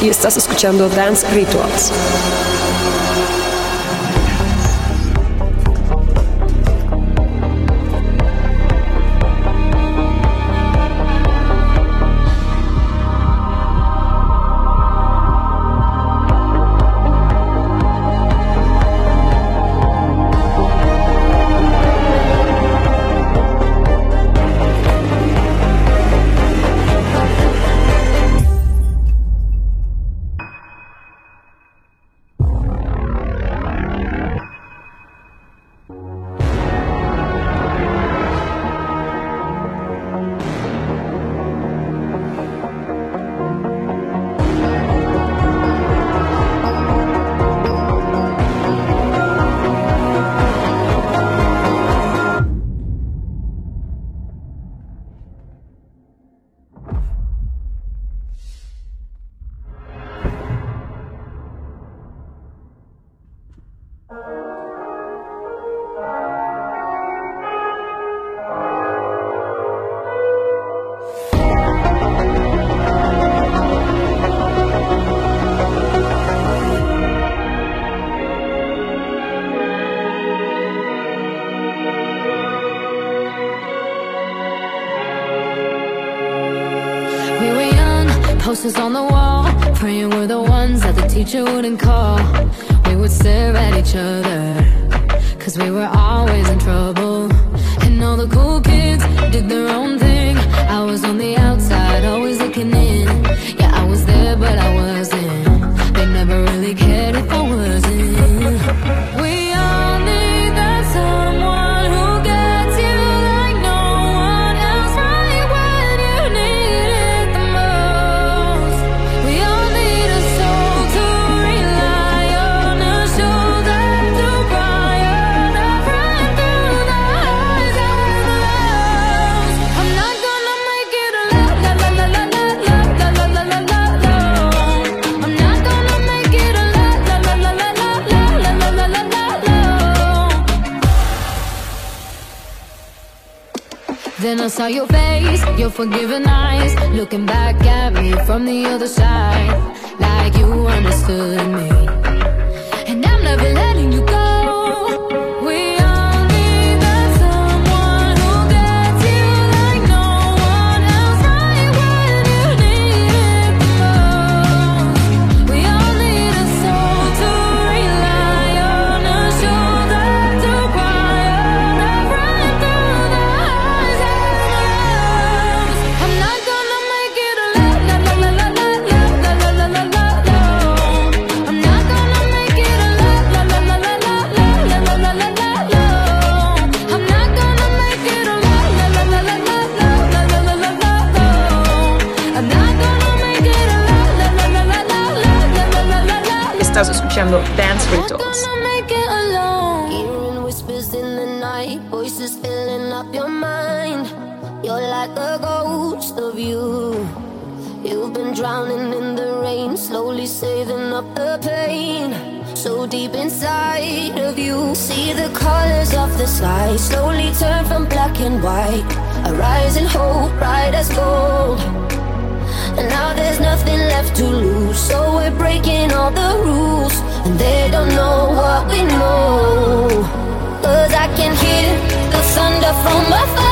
Y estás escuchando Dance Rituals. future wouldn't call We would stare at each other. Cause we were all I saw your face, your forgiving eyes Looking back at me from the other side Like you understood me. form of dance rituals. You've been drowning in the rain, slowly saving up the pain. So deep inside of you, see the colors of the sky slowly turn from black and white. A rising hope, bright as gold. And now there's nothing left to lose, so we're breaking all the rules and they don't know what we know. Cause I can hear the thunder from afar.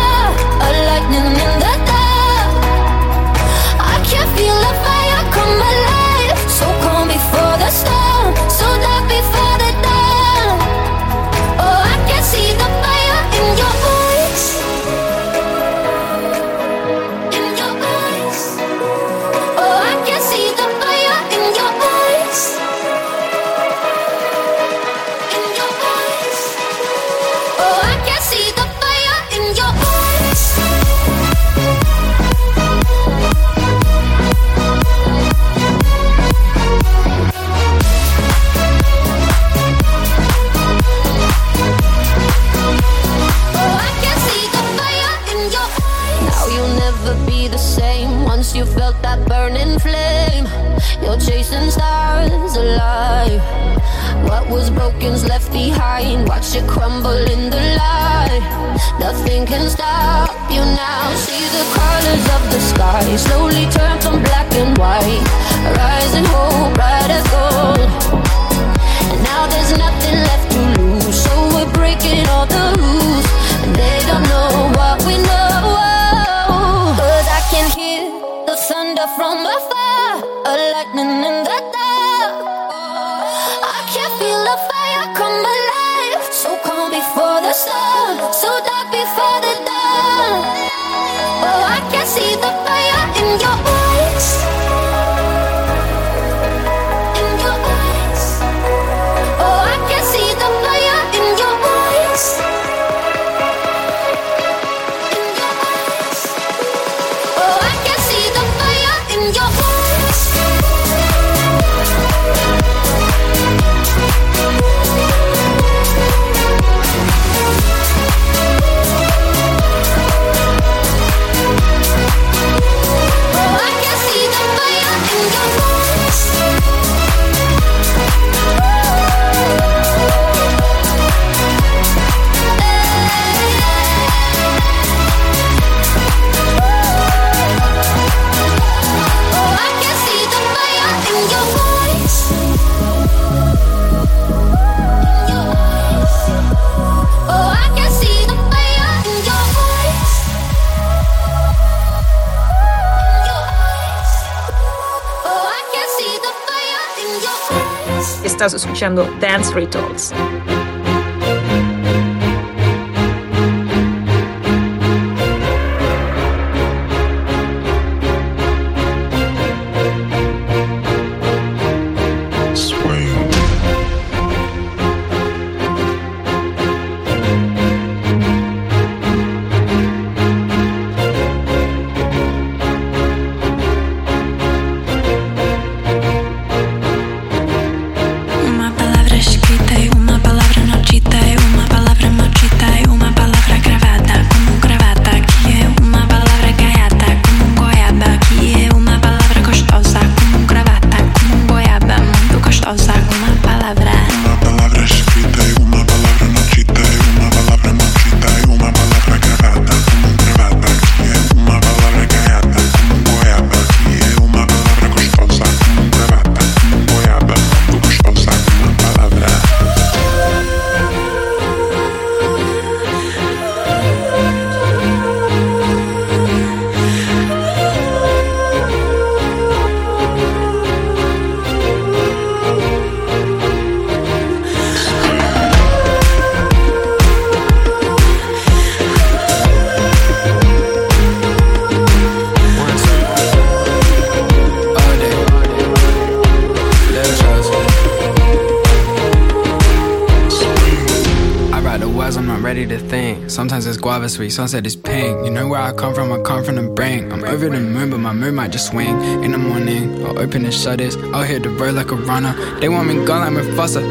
Estás escuchando Dance Rituals. last week, sunset is pink. You know where I come from, I come from the brain. I'm over the moon, but my moon might just swing. In the morning, I'll open the shutters. I'll hit the road like a runner. They want me gone like Mufasa.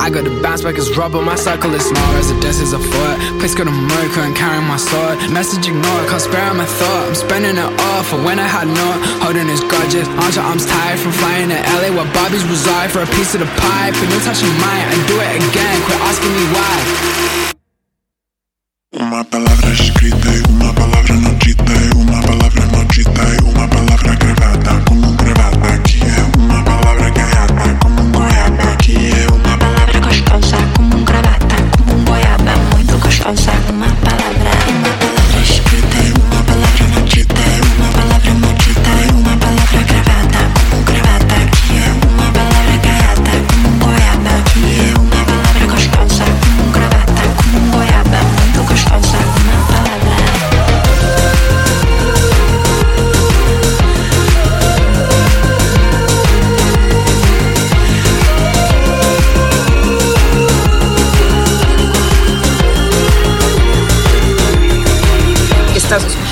I got to bounce back as rubber, my cycle is small as a dance is a fort. Please go to America and carry my sword. Message ignored, can't spare my thought. I'm spending it all for when I had not. Holding his grudges, arms your arms tired from flying to LA where Bobby's reside for a piece of the pie. But no touching mine, I do it again, quit asking me why.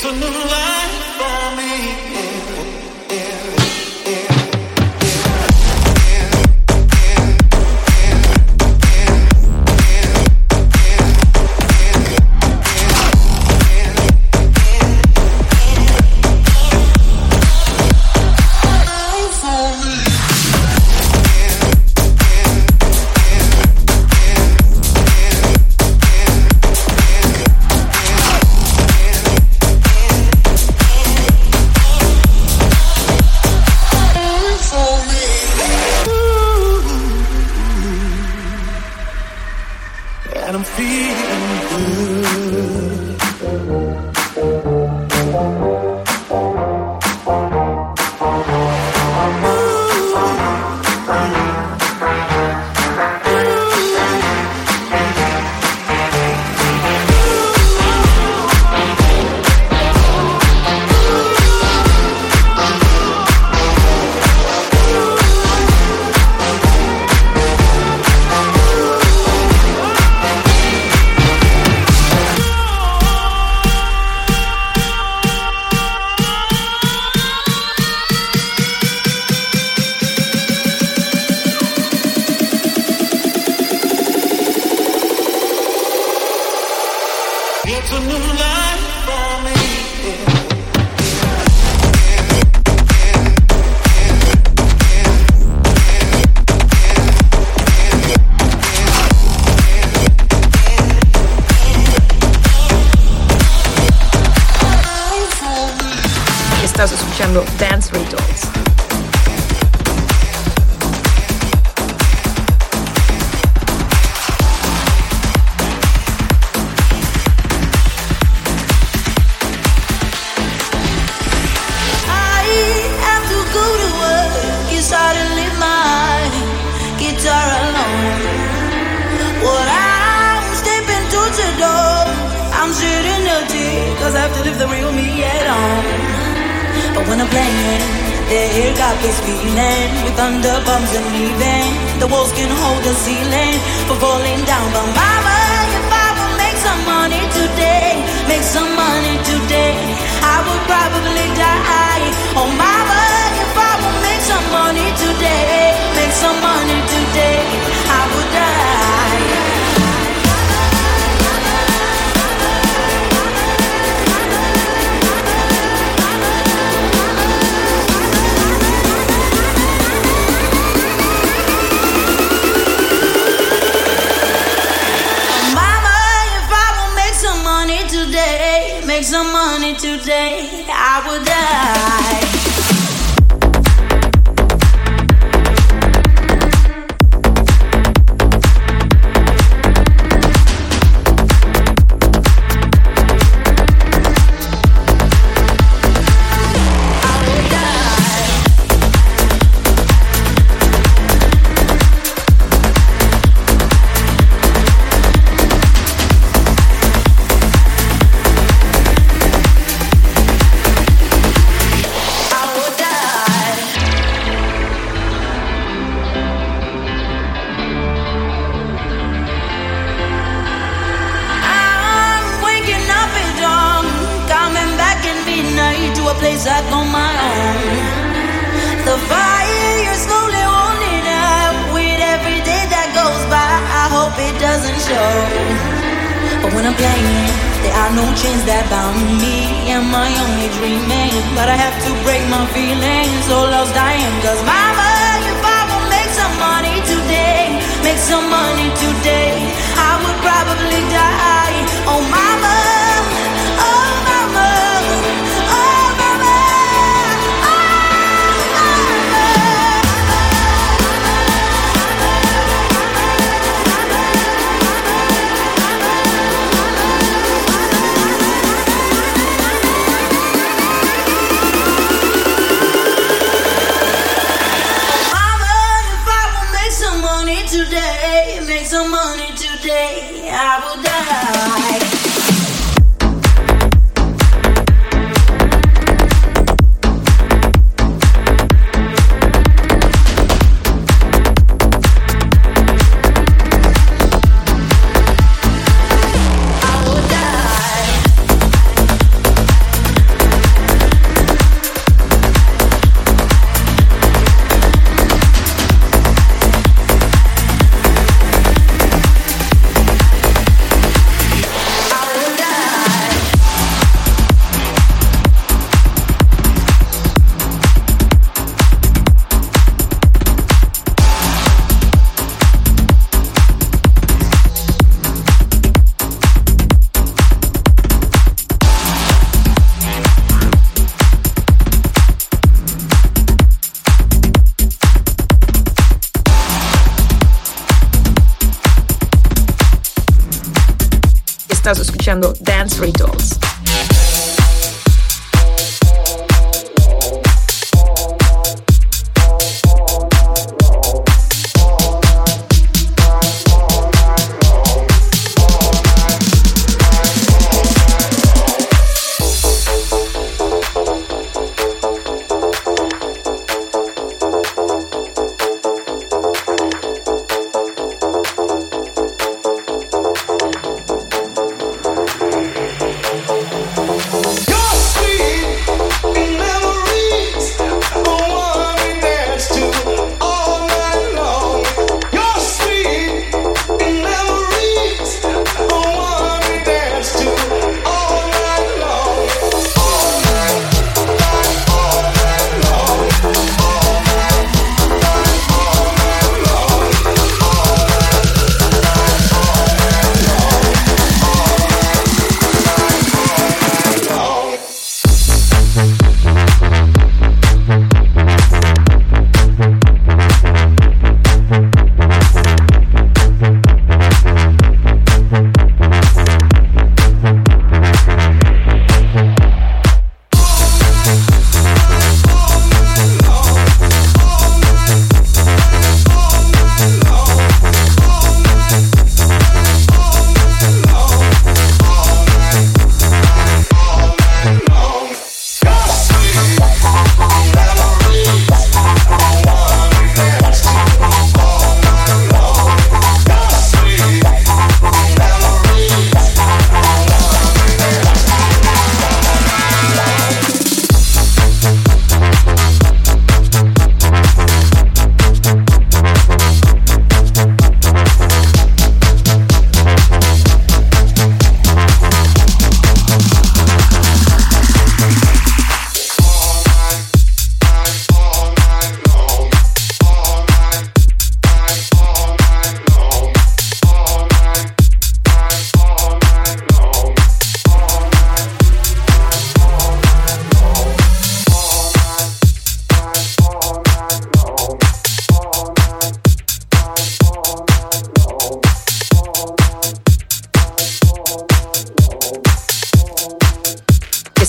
It's a new life for me. today, make some money today, I will die.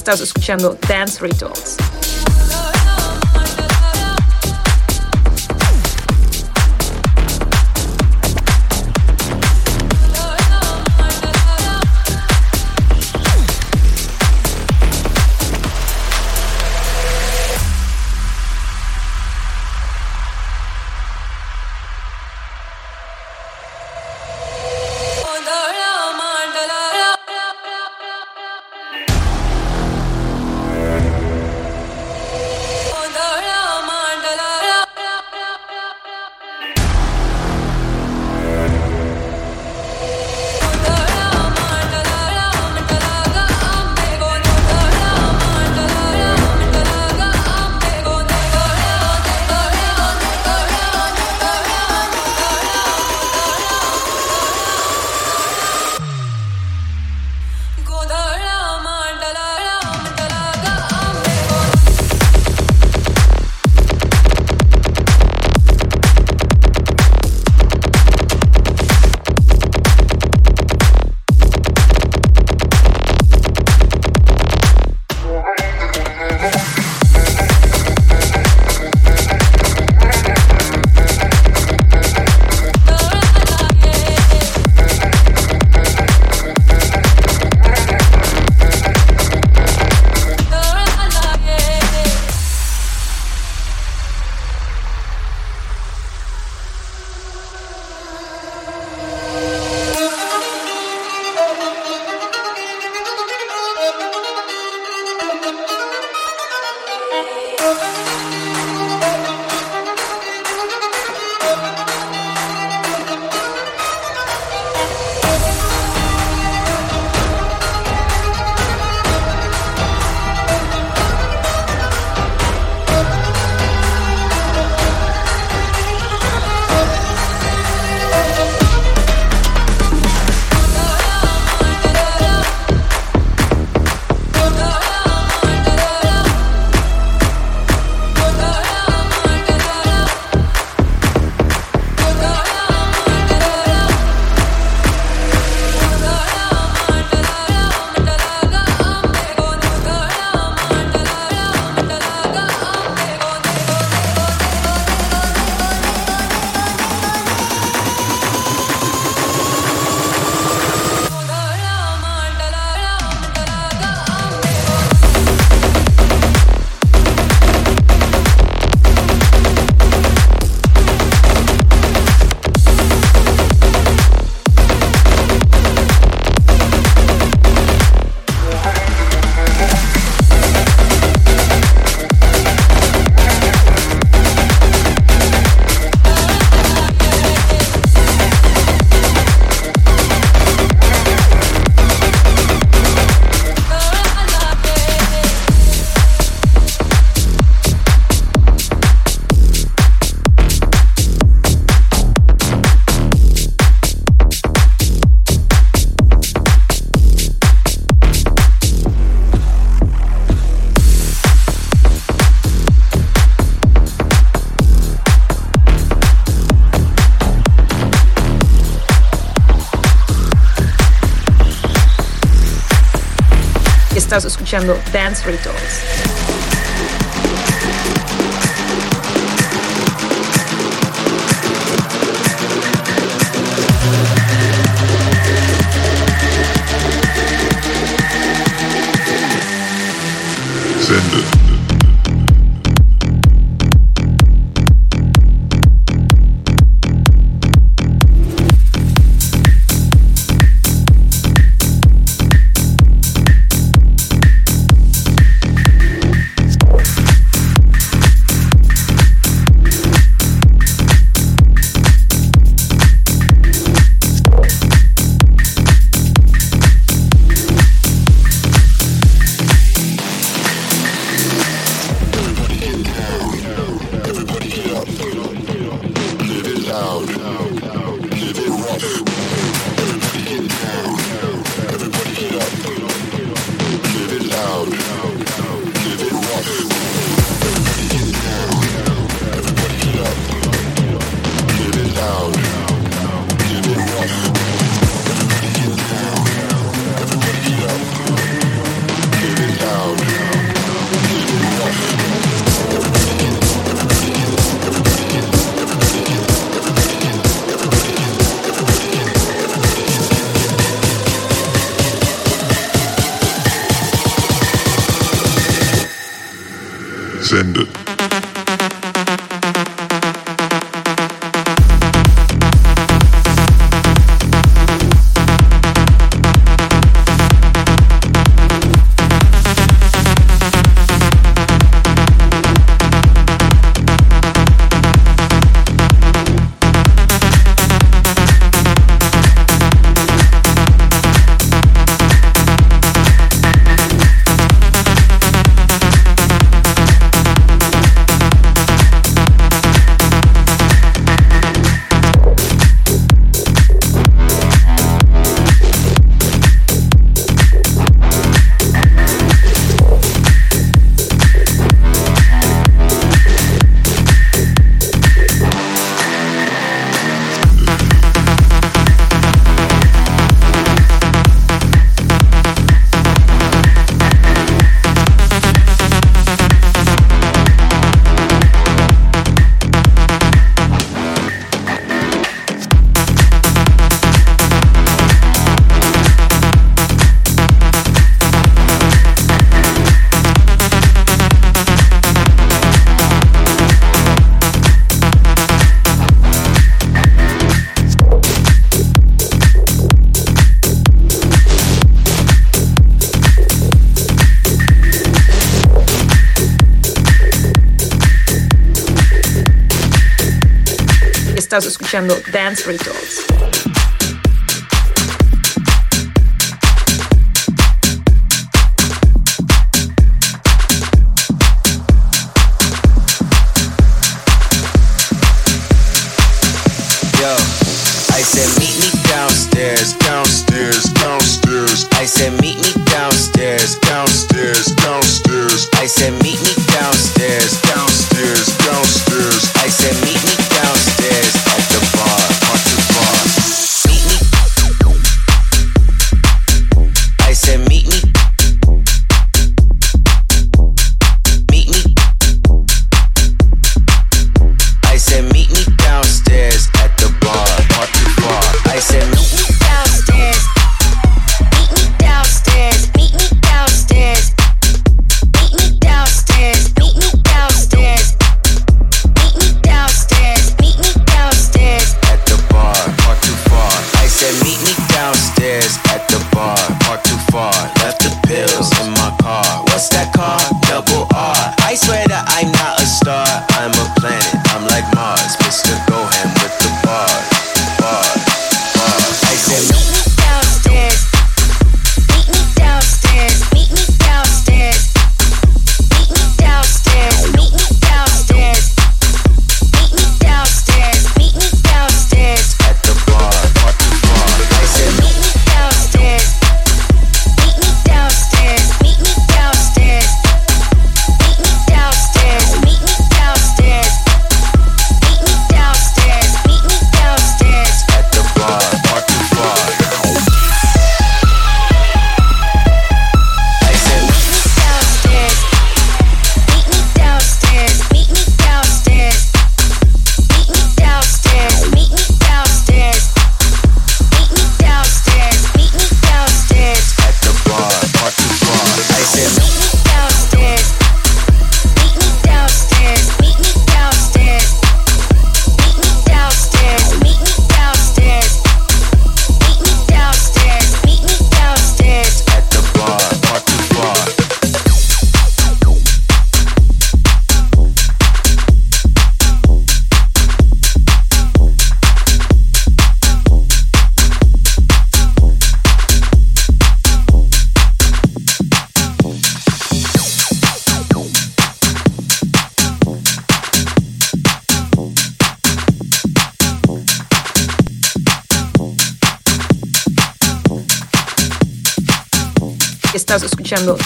Estás escuchando Dance Rituals. Estás escuchando Dance Rituals. gesendet. It. Dance Rituals.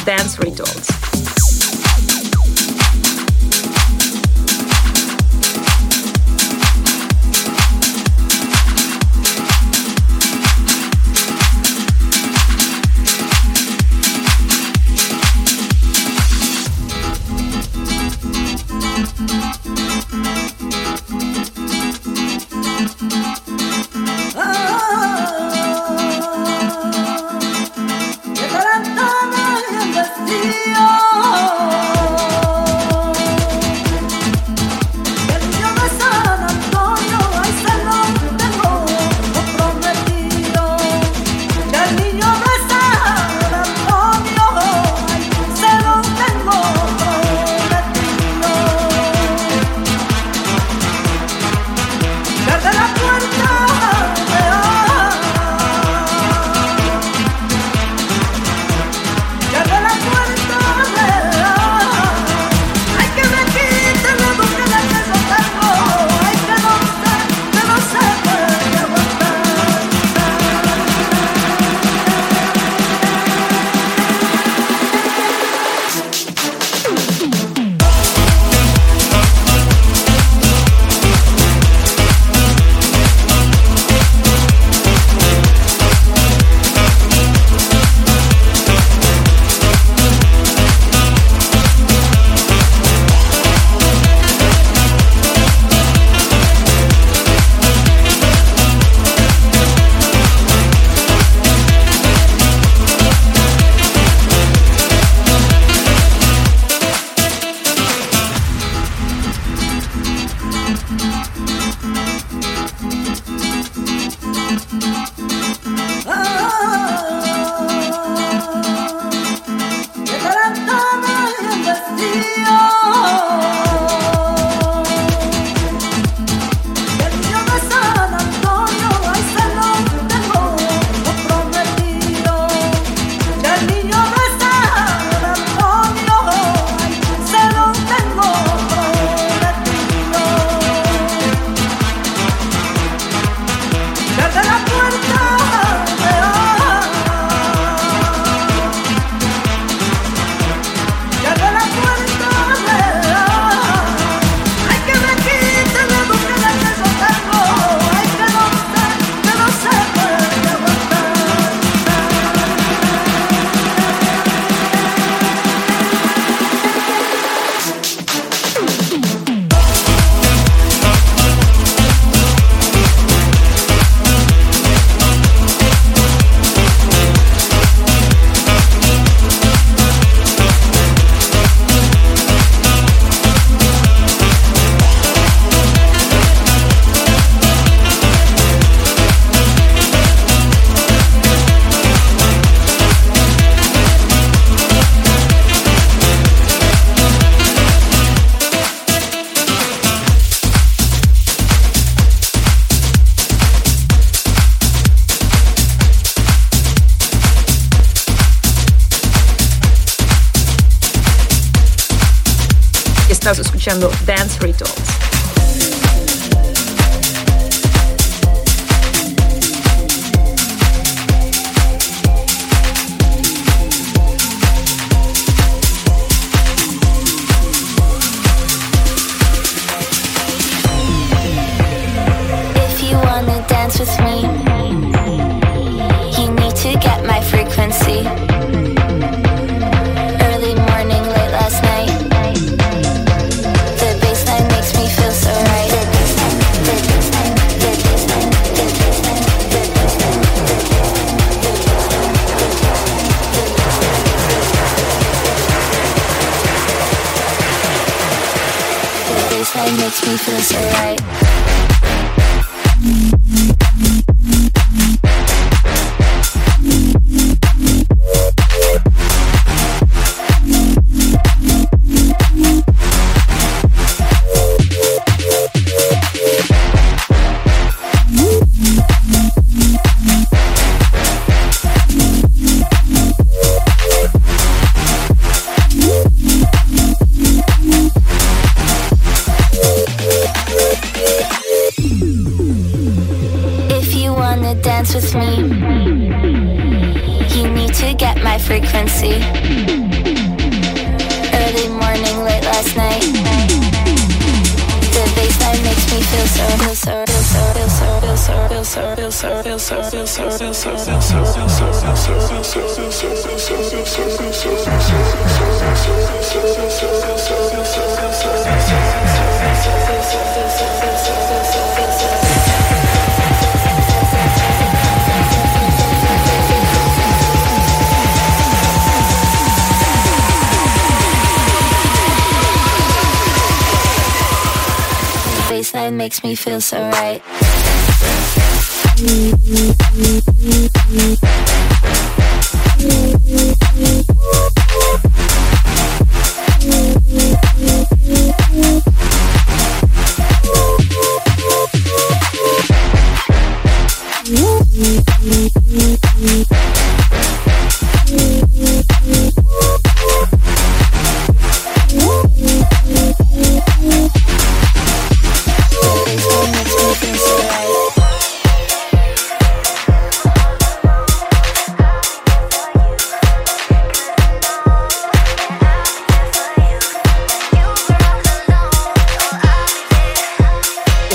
Dance Rituals.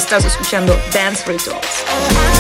Estás escuchando Dance Rituals.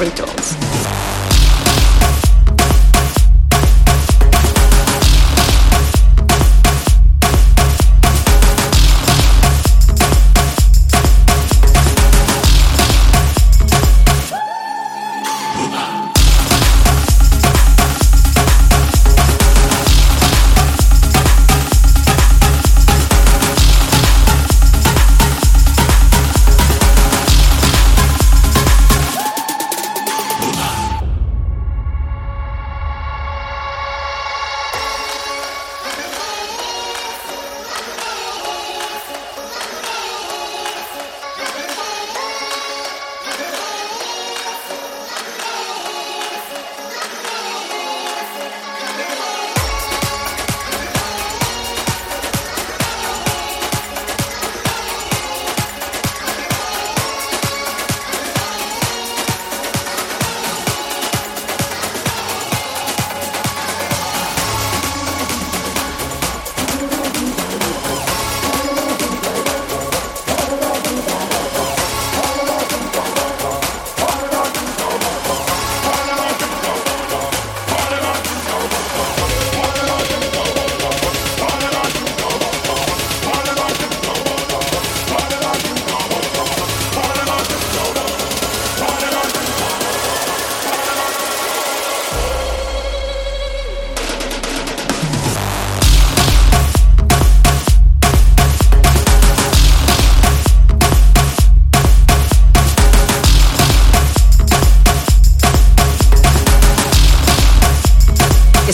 Dance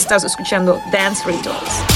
Estás escuchando Dance Rituals.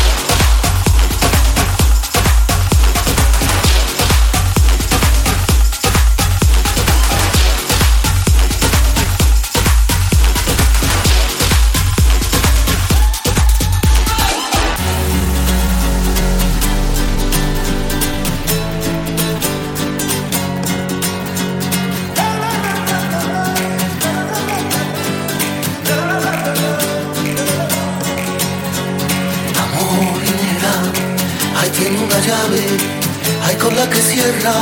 Llave, hay con la que cierra,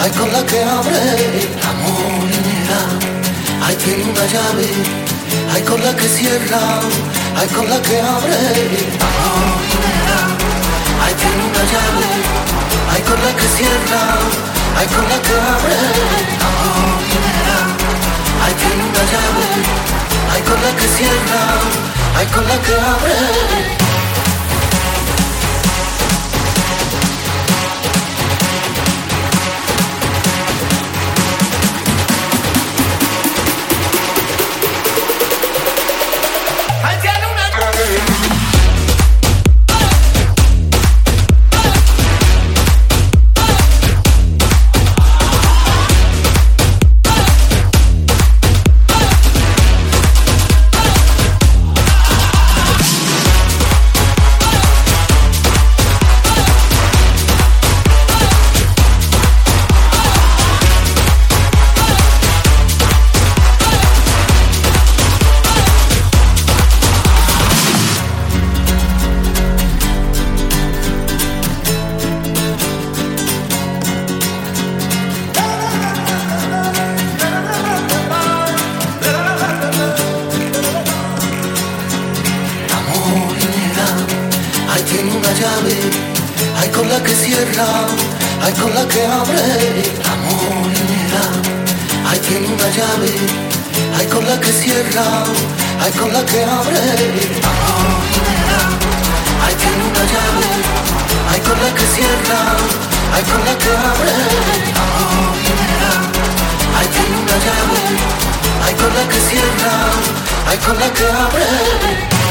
hay con la que abre. La morinera, ahí tiene una llave, hay con la que cierra, hay con la que abre. La morinera, ahí tiene una llave, hay con la que cierra, hay con la que abre. La morinera, ahí tiene una llave, hay con la que cierra, hay con la que abre. Ay con la que cierra, ay con la que abre.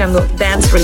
Jungle Dance Free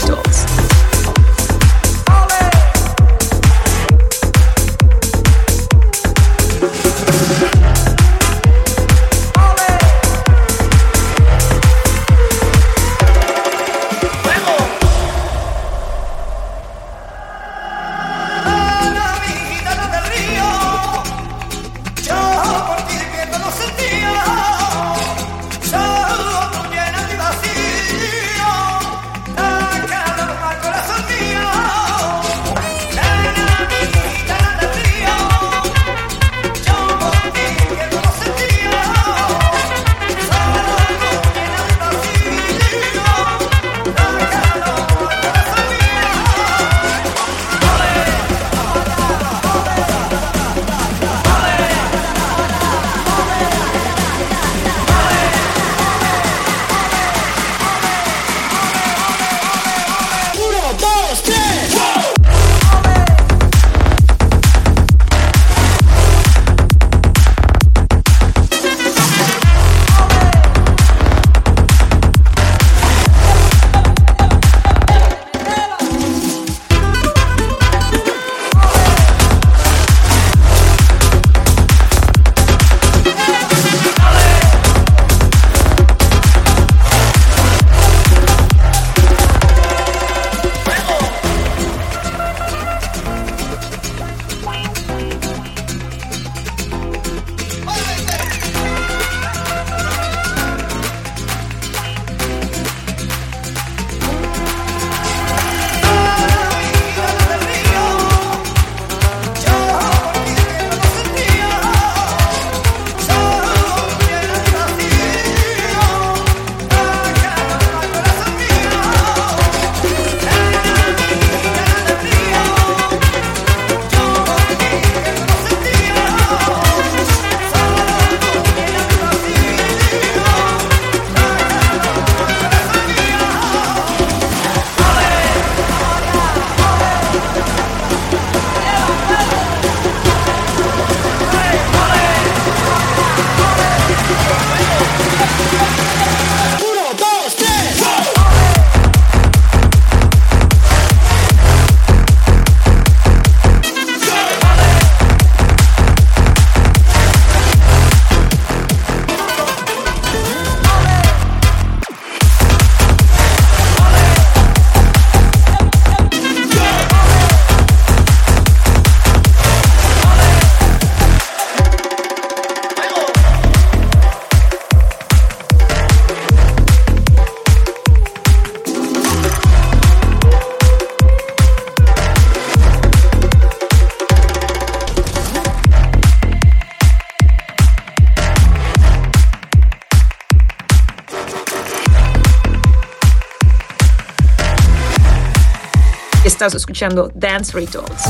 Estás escuchando Dance Rituals.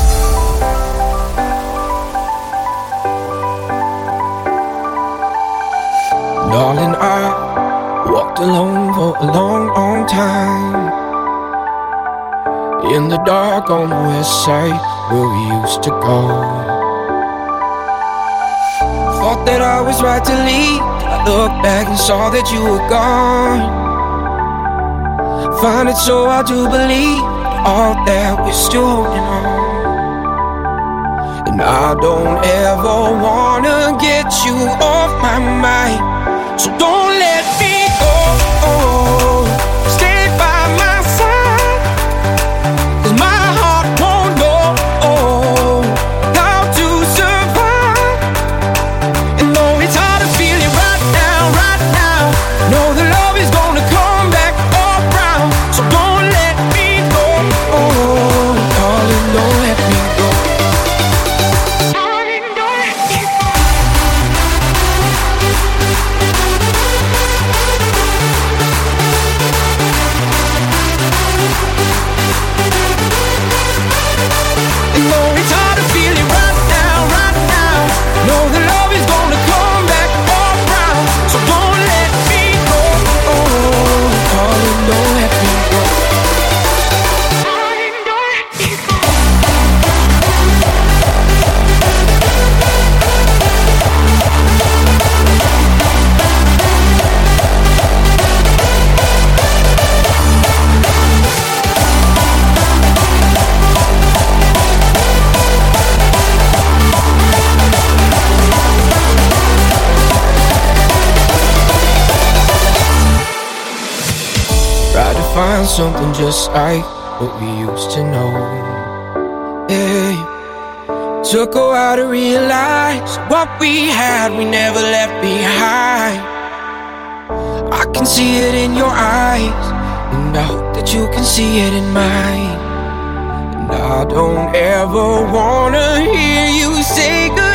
Darling, I walked alone for a long, long time. In the dark on the west side where we used to go. Thought that I was right to leave. I looked back and saw that you were gone. Find it so I do believe all that we're still holding on. And I don't ever wanna get you off my mind. So don't let something just like what we used to know. Yeah. Took a while to realize what we had, we never left behind. I can see it in your eyes, and I hope that you can see it in mine. And I don't ever wanna hear you say goodbye.